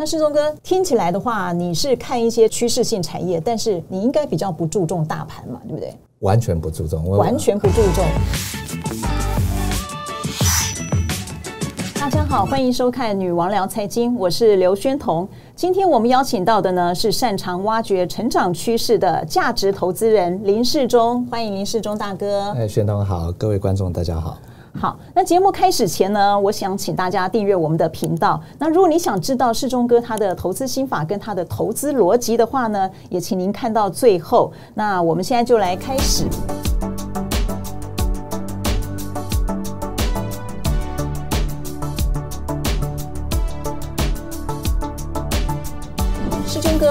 那世忠哥听起来的话，你是看一些趋势性产业，但是你应该比较不注重大盘嘛，对不对？完全不注重，完全不注重。大家好，欢迎收看《女王聊财经》，我是刘宣彤。今天我们邀请到的呢是擅长挖掘成长趋势的价值投资人林世忠，欢迎林世忠大哥。哎，宣彤好，各位观众大家好。好，那节目开始前呢，我想请大家订阅我们的频道。那如果你想知道世忠哥他的投资心法跟他的投资逻辑的话呢，也请您看到最后。那我们现在就来开始。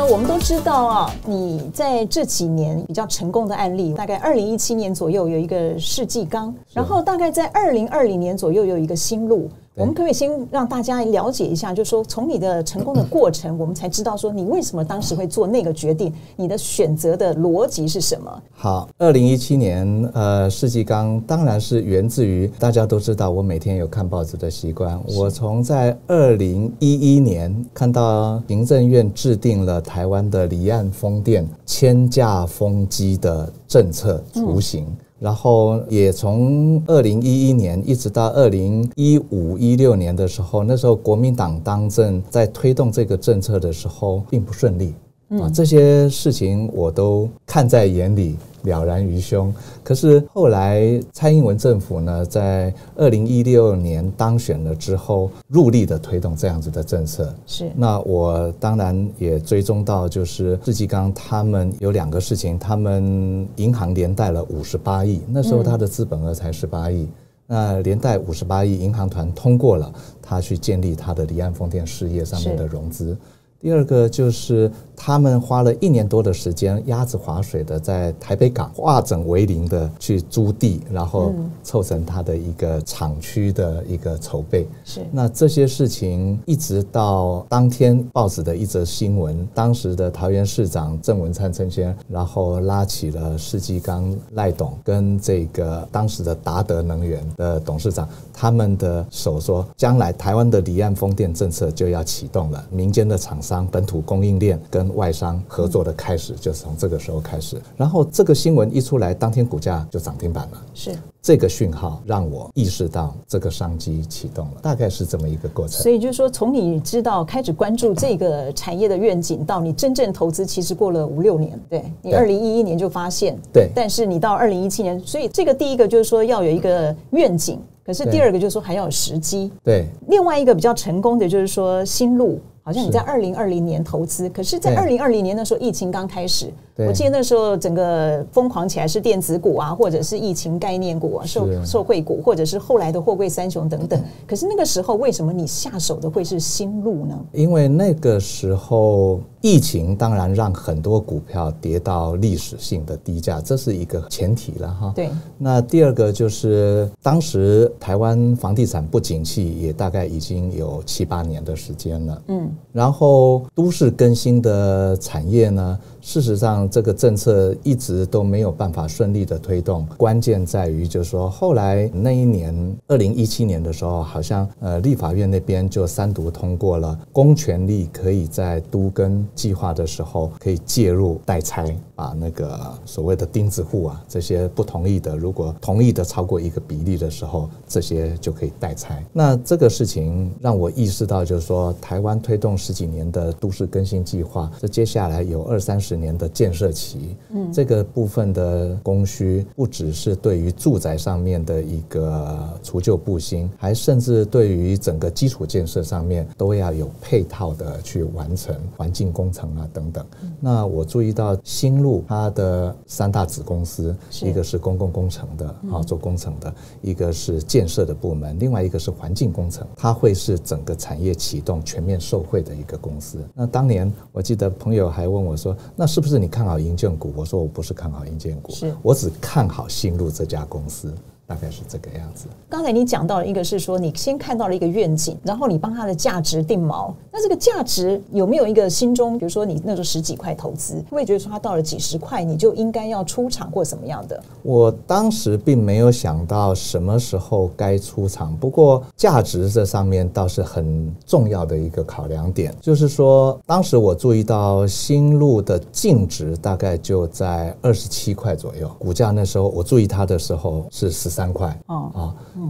我们都知道啊，你在这几年比较成功的案例，大概二零一七年左右有一个世纪钢，然后大概在二零二零年左右有一个新路。我们可不可以先让大家了解一下，就是说从你的成功的过程，我们才知道说你为什么当时会做那个决定，你的选择的逻辑是什么？好，二零一七年，呃，世纪刚当然是源自于大家都知道我每天有看报纸的习惯。我从在二零一一年看到行政院制定了台湾的离岸风电千架风机的政策雏形。然后也从二零一一年一直到二零一五一六年的时候，那时候国民党当政，在推动这个政策的时候并不顺利。啊，这些事情我都看在眼里。了然于胸。可是后来蔡英文政府呢，在二零一六年当选了之后，入力的推动这样子的政策。是。那我当然也追踪到，就是世纪刚他们有两个事情，他们银行连带了五十八亿，那时候他的资本额才十八亿，那连带五十八亿，银行团通过了，他去建立他的离岸风电事业上面的融资。第二个就是他们花了一年多的时间，鸭子划水的在台北港化整为零的去租地，然后凑成他的一个厂区的一个筹备。是那这些事情一直到当天报纸的一则新闻，当时的桃园市长郑文灿郑先，然后拉起了世纪刚赖董跟这个当时的达德能源的董事长他们的手说，将来台湾的离岸风电政策就要启动了，民间的厂。商本土供应链跟外商合作的开始，就是从这个时候开始。然后这个新闻一出来，当天股价就涨停板了。是这个讯号让我意识到这个商机启动了，大概是这么一个过程。所以就是说，从你知道开始关注这个产业的愿景，到你真正投资，其实过了五六年。对你二零一一年就发现，对，但是你到二零一七年，所以这个第一个就是说要有一个愿景，可是第二个就是说还要有时机。对，另外一个比较成功的就是说新路。好像你在二零二零年投资，可是，在二零二零年那时候，疫情刚开始。我记得那时候整个疯狂起来是电子股啊，或者是疫情概念股啊，受受惠股，或者是后来的货柜三雄等等。可是那个时候，为什么你下手的会是新路呢？因为那个时候疫情当然让很多股票跌到历史性的低价，这是一个前提了哈。对。那第二个就是当时台湾房地产不景气，也大概已经有七八年的时间了。嗯。然后都市更新的产业呢？事实上，这个政策一直都没有办法顺利的推动。关键在于，就是说，后来那一年，二零一七年的时候，好像呃，立法院那边就三读通过了，公权力可以在都更计划的时候可以介入代拆，把那个所谓的钉子户啊，这些不同意的，如果同意的超过一个比例的时候，这些就可以代拆。那这个事情让我意识到，就是说，台湾推动十几年的都市更新计划，这接下来有二三十。年的建设期，嗯，这个部分的供需不只是对于住宅上面的一个除旧布新，还甚至对于整个基础建设上面都要有配套的去完成环境工程啊等等。那我注意到新路它的三大子公司，一个是公共工程的啊做工程的，一个是建设的部门，另外一个是环境工程，它会是整个产业启动全面受惠的一个公司。那当年我记得朋友还问我说，那是不是你看好银建股？我说我不是看好银建股，是我只看好新路这家公司。大概是这个样子。刚才你讲到了一个是说，你先看到了一个愿景，然后你帮它的价值定锚。那这个价值有没有一个心中，比如说你那时候十几块投资，会觉得说它到了几十块，你就应该要出场或什么样的？我当时并没有想到什么时候该出场，不过价值这上面倒是很重要的一个考量点，就是说当时我注意到新路的净值大概就在二十七块左右，股价那时候我注意它的时候是十三块。哦啊，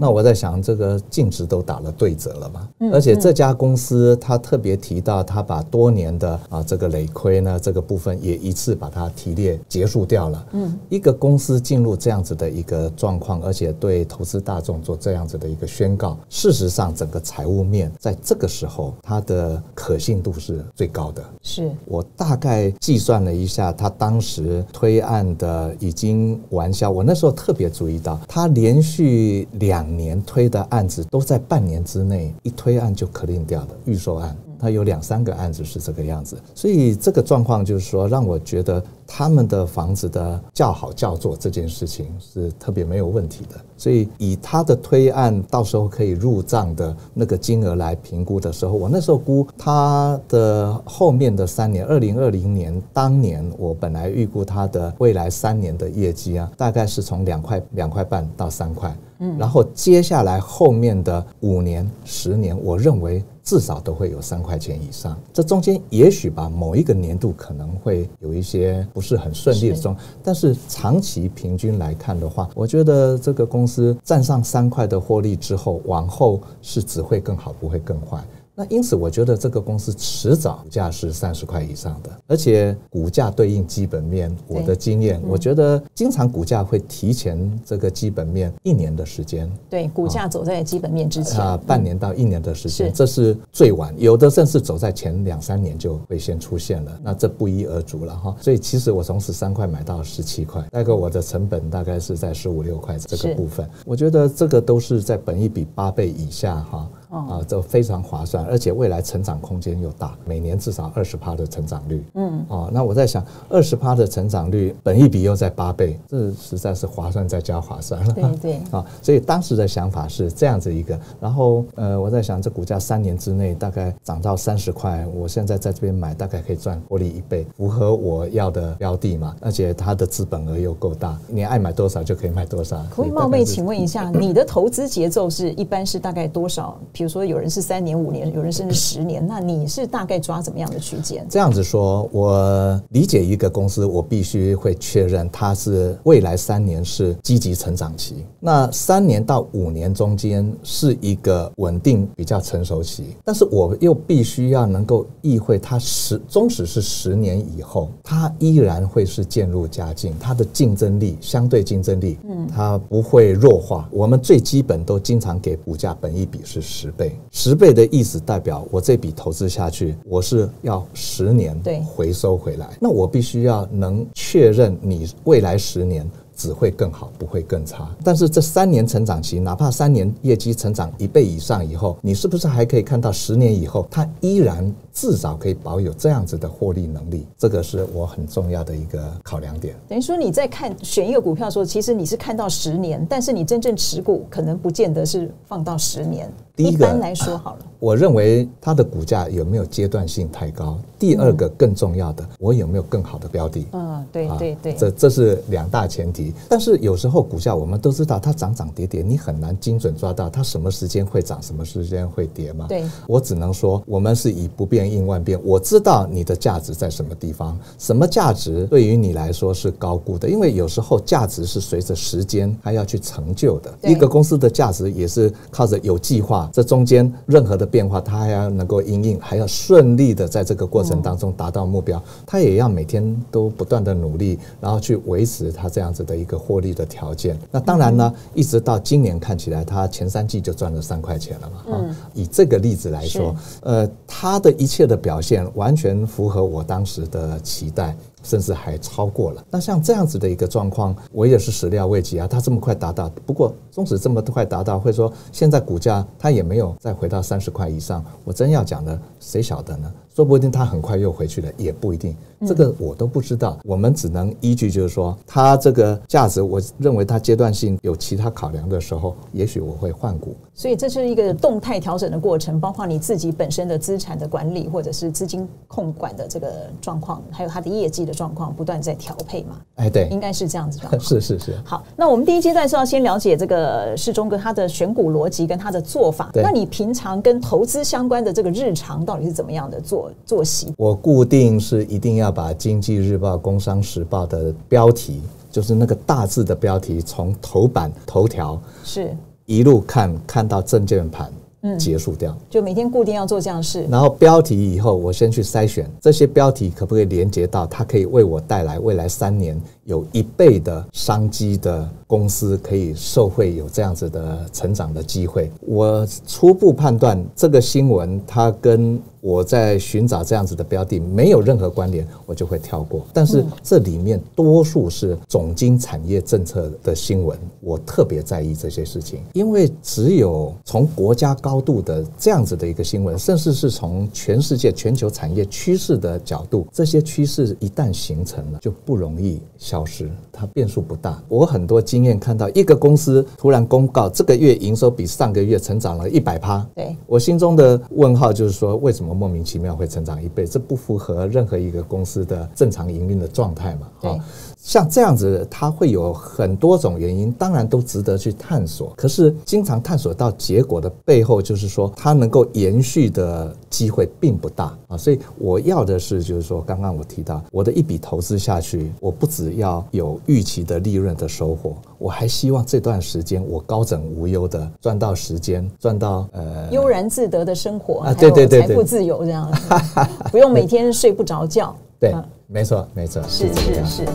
那我在想，这个净值都打了对折了嘛？而且这家公司他特别提到，他把多年的啊这个累亏呢这个部分也一次把它提列结束掉了。嗯，一个公司进入这样子的一个状况，而且对投资大众做这样子的一个宣告，事实上整个财务面在这个时候它的可信度是最高的。是我大概计算了一下，他当时推案的已经完销，我那时候特别注意到，他连续两年推的案子都在半年之内一推案就 clean 掉了预售案。他有两三个案子是这个样子，所以这个状况就是说，让我觉得他们的房子的叫好叫座这件事情是特别没有问题的。所以以他的推案到时候可以入账的那个金额来评估的时候，我那时候估他的后面的三年，二零二零年当年我本来预估他的未来三年的业绩啊，大概是从两块两块半到三块，嗯，然后接下来后面的五年、十年，我认为。至少都会有三块钱以上，这中间也许吧，某一个年度可能会有一些不是很顺利的中，但是长期平均来看的话，我觉得这个公司占上三块的获利之后，往后是只会更好，不会更坏。那因此，我觉得这个公司迟早价是三十块以上的，而且股价对应基本面，我的经验，我觉得经常股价会提前这个基本面一年的时间。对，股价走在基本面之前，啊，半年到一年的时间，这是最晚，有的甚至走在前两三年就会先出现了。那这不一而足了哈。所以其实我从十三块买到十七块，大概我的成本大概是在十五六块这个部分，我觉得这个都是在本一比八倍以下哈。啊，这非常划算，而且未来成长空间又大，每年至少二十趴的成长率。嗯，哦，那我在想，二十趴的成长率，本益比又在八倍，这实在是划算再加划算了。对对。啊，所以当时的想法是这样子一个，然后呃，我在想，这股价三年之内大概涨到三十块，我现在在这边买，大概可以赚获利一倍，符合我要的标的嘛，而且它的资本额又够大，你爱买多少就可以买多少。可以冒昧请问一下，你的投资节奏是一般是大概多少？比如说，有人是三年、五年，有人甚至十年，那你是大概抓怎么样的区间？这样子说，我理解一个公司，我必须会确认它是未来三年是积极成长期，那三年到五年中间是一个稳定、比较成熟期。但是我又必须要能够意会，它十终使是十年以后，它依然会是渐入佳境，它的竞争力、相对竞争力，嗯，它不会弱化。我们最基本都经常给股价本一比是十。十倍，十倍的意思代表我这笔投资下去，我是要十年回收回来。那我必须要能确认你未来十年。只会更好，不会更差。但是这三年成长期，哪怕三年业绩成长一倍以上以后，你是不是还可以看到十年以后，它依然至少可以保有这样子的获利能力？这个是我很重要的一个考量点。等于说你在看选一个股票的时候，其实你是看到十年，但是你真正持股可能不见得是放到十年。第一般来说好了，我认为它的股价有没有阶段性太高？第二个更重要的，我有没有更好的标的？嗯，对对对，这这是两大前提。但是有时候股价我们都知道它涨涨跌跌，你很难精准抓到它什么时间会涨，什么时间会跌嘛。对，我只能说我们是以不变应万变。我知道你的价值在什么地方，什么价值对于你来说是高估的，因为有时候价值是随着时间它要去成就的。一个公司的价值也是靠着有计划，这中间任何的变化他还要能够应应，还要顺利的在这个过程当中达到目标，他也要每天都不断的努力，然后去维持他这样子的一个获。利的条件，那当然呢，一直到今年看起来，他前三季就赚了三块钱了嘛。嗯，以这个例子来说，呃，他的一切的表现完全符合我当时的期待。甚至还超过了。那像这样子的一个状况，我也是始料未及啊。它这么快达到，不过纵使这么快达到，会说现在股价它也没有再回到三十块以上。我真要讲的，谁晓得呢？说不定它很快又回去了，也不一定。这个我都不知道，我们只能依据就是说，它这个价值，我认为它阶段性有其他考量的时候，也许我会换股。所以这是一个动态调整的过程，包括你自己本身的资产的管理，或者是资金控管的这个状况，还有它的业绩的状况，不断在调配嘛。哎，对，应该是这样子。是是是。好，那我们第一阶段是要先了解这个世忠哥他的选股逻辑跟他的做法。那你平常跟投资相关的这个日常到底是怎么样的做作息？我固定是一定要把经济日报、工商时报的标题，就是那个大字的标题，从头版头条是一路看看到证券盘。结束掉，就每天固定要做这样事。然后标题以后，我先去筛选这些标题可不可以连接到它可以为我带来未来三年有一倍的商机的公司，可以受惠有这样子的成长的机会。我初步判断这个新闻它跟。我在寻找这样子的标的，没有任何关联，我就会跳过。但是这里面多数是总经产业政策的新闻，我特别在意这些事情，因为只有从国家高度的这样子的一个新闻，甚至是从全世界全球产业趋势的角度，这些趋势一旦形成了，就不容易消失，它变数不大。我很多经验看到，一个公司突然公告这个月营收比上个月成长了一百趴，对我心中的问号就是说，为什么？莫名其妙会成长一倍，这不符合任何一个公司的正常营运的状态嘛？对。像这样子，它会有很多种原因，当然都值得去探索。可是，经常探索到结果的背后，就是说它能够延续的机会并不大啊。所以，我要的是，就是说，刚刚我提到，我的一笔投资下去，我不只要有预期的利润的收获，我还希望这段时间我高枕无忧的赚到时间，赚到呃悠然自得的生活啊，对对对，财富自由这样，不用每天睡不着觉。对。没错，没错，是是是。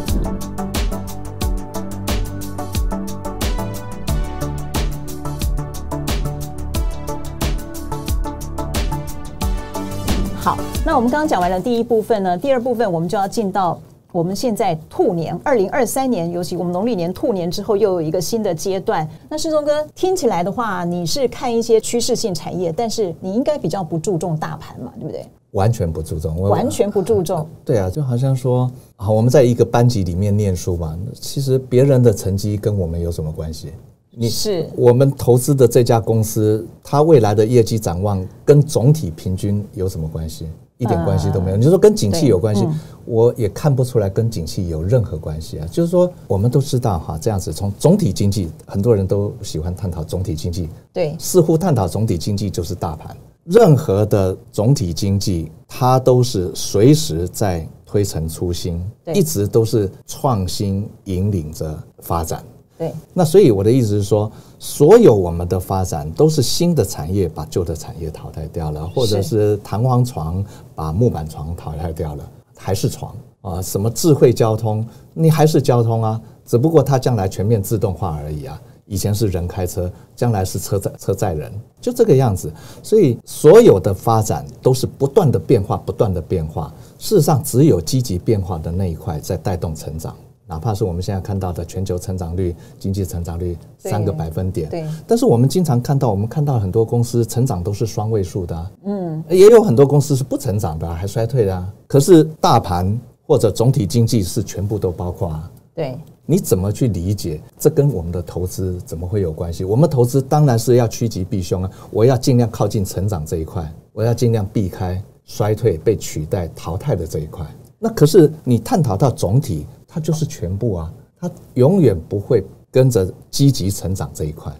好，那我们刚刚讲完了第一部分呢，第二部分我们就要进到我们现在兔年二零二三年，尤其我们农历年兔年之后又有一个新的阶段。那世忠哥听起来的话，你是看一些趋势性产业，但是你应该比较不注重大盘嘛，对不对？完全不注重，完全不注重。对啊，就好像说，好，我们在一个班级里面念书嘛，其实别人的成绩跟我们有什么关系？你是我们投资的这家公司，它未来的业绩展望跟总体平均有什么关系？一点关系都没有。你就说跟景气有关系，我也看不出来跟景气有任何关系啊。就是说，我们都知道哈，这样子从总体经济，很多人都喜欢探讨总体经济，对，似乎探讨总体经济就是大盘。任何的总体经济，它都是随时在推陈出新，一直都是创新引领着发展。对，那所以我的意思是说，所有我们的发展都是新的产业把旧的产业淘汰掉了，或者是弹簧床把木板床淘汰掉了，还是床啊？什么智慧交通，你还是交通啊？只不过它将来全面自动化而已啊。以前是人开车，将来是车载车载人，就这个样子。所以所有的发展都是不断的变化，不断的变化。事实上，只有积极变化的那一块在带动成长，哪怕是我们现在看到的全球成长率、经济成长率三个百分点。对。但是我们经常看到，我们看到很多公司成长都是双位数的，嗯，也有很多公司是不成长的，还衰退的。可是大盘或者总体经济是全部都包括。对。你怎么去理解？这跟我们的投资怎么会有关系？我们投资当然是要趋吉避凶啊！我要尽量靠近成长这一块，我要尽量避开衰退、被取代、淘汰的这一块。那可是你探讨到总体，它就是全部啊，它永远不会跟着积极成长这一块。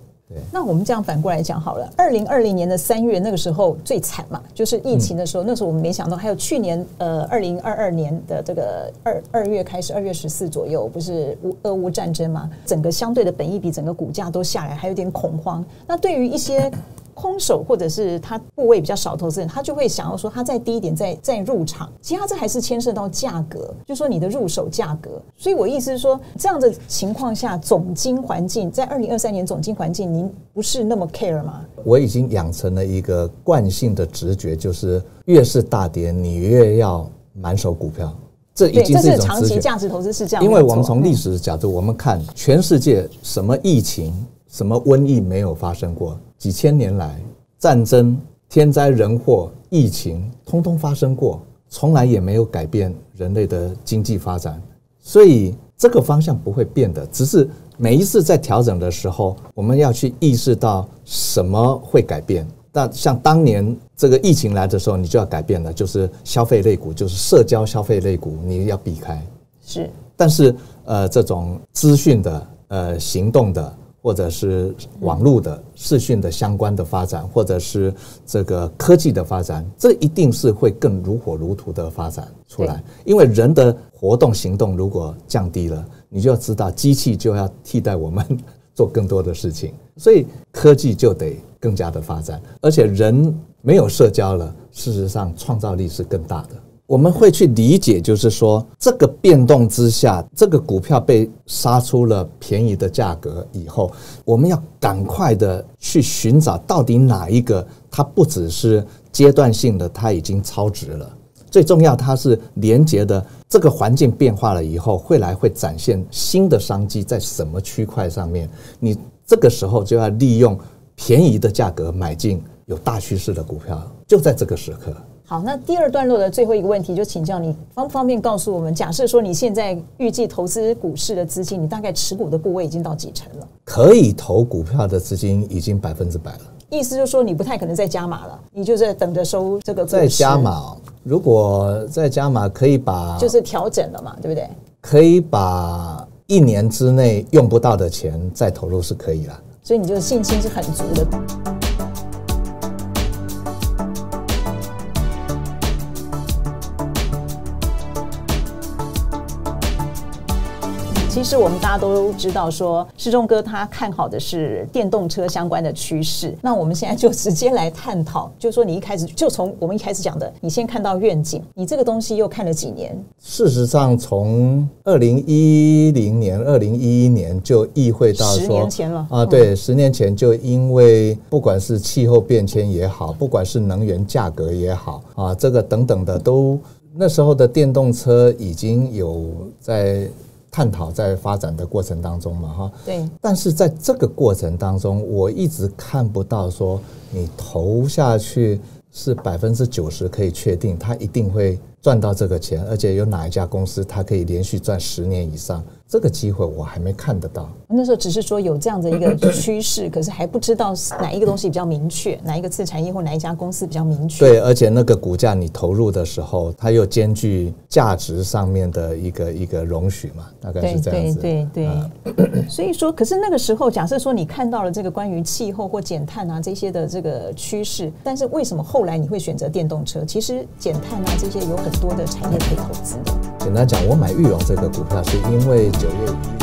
那我们这样反过来讲好了，二零二零年的三月那个时候最惨嘛，就是疫情的时候，那时候我们没想到，还有去年呃二零二二年的这个二二月开始，二月十四左右不是乌俄乌战争嘛，整个相对的本益比，整个股价都下来，还有点恐慌。那对于一些空手或者是他部位比较少投资人，他就会想要说，他再低一点再再入场。其实他这还是牵涉到价格，就说你的入手价格。所以我意思是说，这样的情况下，总金环境在二零二三年总金环境，您不是那么 care 吗？我已经养成了一个惯性的直觉，就是越是大跌，你越要满手股票。这已经是长期价值投资是这样。因为我们从历史的角度，我们看全世界什么疫情。什么瘟疫没有发生过？几千年来，战争、天灾人祸疫情，通通发生过，从来也没有改变人类的经济发展，所以这个方向不会变的。只是每一次在调整的时候，我们要去意识到什么会改变。那像当年这个疫情来的时候，你就要改变了，就是消费类股，就是社交消费类股，你要避开。是，但是呃，这种资讯的、呃行动的，或者是网络的视讯的相关的发展，或者是这个科技的发展，这一定是会更如火如荼的发展出来。因为人的活动行动如果降低了，你就要知道机器就要替代我们 做更多的事情，所以科技就得。更加的发展，而且人没有社交了，事实上创造力是更大的。我们会去理解，就是说这个变动之下，这个股票被杀出了便宜的价格以后，我们要赶快的去寻找到底哪一个它不只是阶段性的，它已经超值了。最重要，它是连接的这个环境变化了以后，未来会展现新的商机在什么区块上面？你这个时候就要利用。便宜的价格买进有大趋势的股票，就在这个时刻。好，那第二段落的最后一个问题，就请教你方不方便告诉我们？假设说你现在预计投资股市的资金，你大概持股的部位已经到几成了？可以投股票的资金已经百分之百了。意思就是说，你不太可能再加码了，你就在等着收这个。再加码，如果再加码，可以把就是调整了嘛，对不对？可以把一年之内用不到的钱再投入是可以了。所以你就信心是很足的。其实我们大家都知道，说世忠哥他看好的是电动车相关的趋势。那我们现在就直接来探讨，就是说你一开始就从我们一开始讲的，你先看到愿景，你这个东西又看了几年？事实上，从二零一零年、二零一一年就意会到说，十年前了啊，对，十年前就因为不管是气候变迁也好，不管是能源价格也好啊，这个等等的都，那时候的电动车已经有在。探讨在发展的过程当中嘛，哈，对，但是在这个过程当中，我一直看不到说你投下去是百分之九十可以确定，它一定会。赚到这个钱，而且有哪一家公司它可以连续赚十年以上？这个机会我还没看得到。那时候只是说有这样的一个趋势，可是还不知道哪一个东西比较明确，哪一个次产业或哪一家公司比较明确。对，而且那个股价你投入的时候，它又兼具价值上面的一个一个容许嘛，大概是这样子。对对对。所以说，可是那个时候，假设说你看到了这个关于气候或减碳啊这些的这个趋势，但是为什么后来你会选择电动车？其实减碳啊这些有很多的产业可以投资。简单讲，我买玉龙这个股票是因为九月一。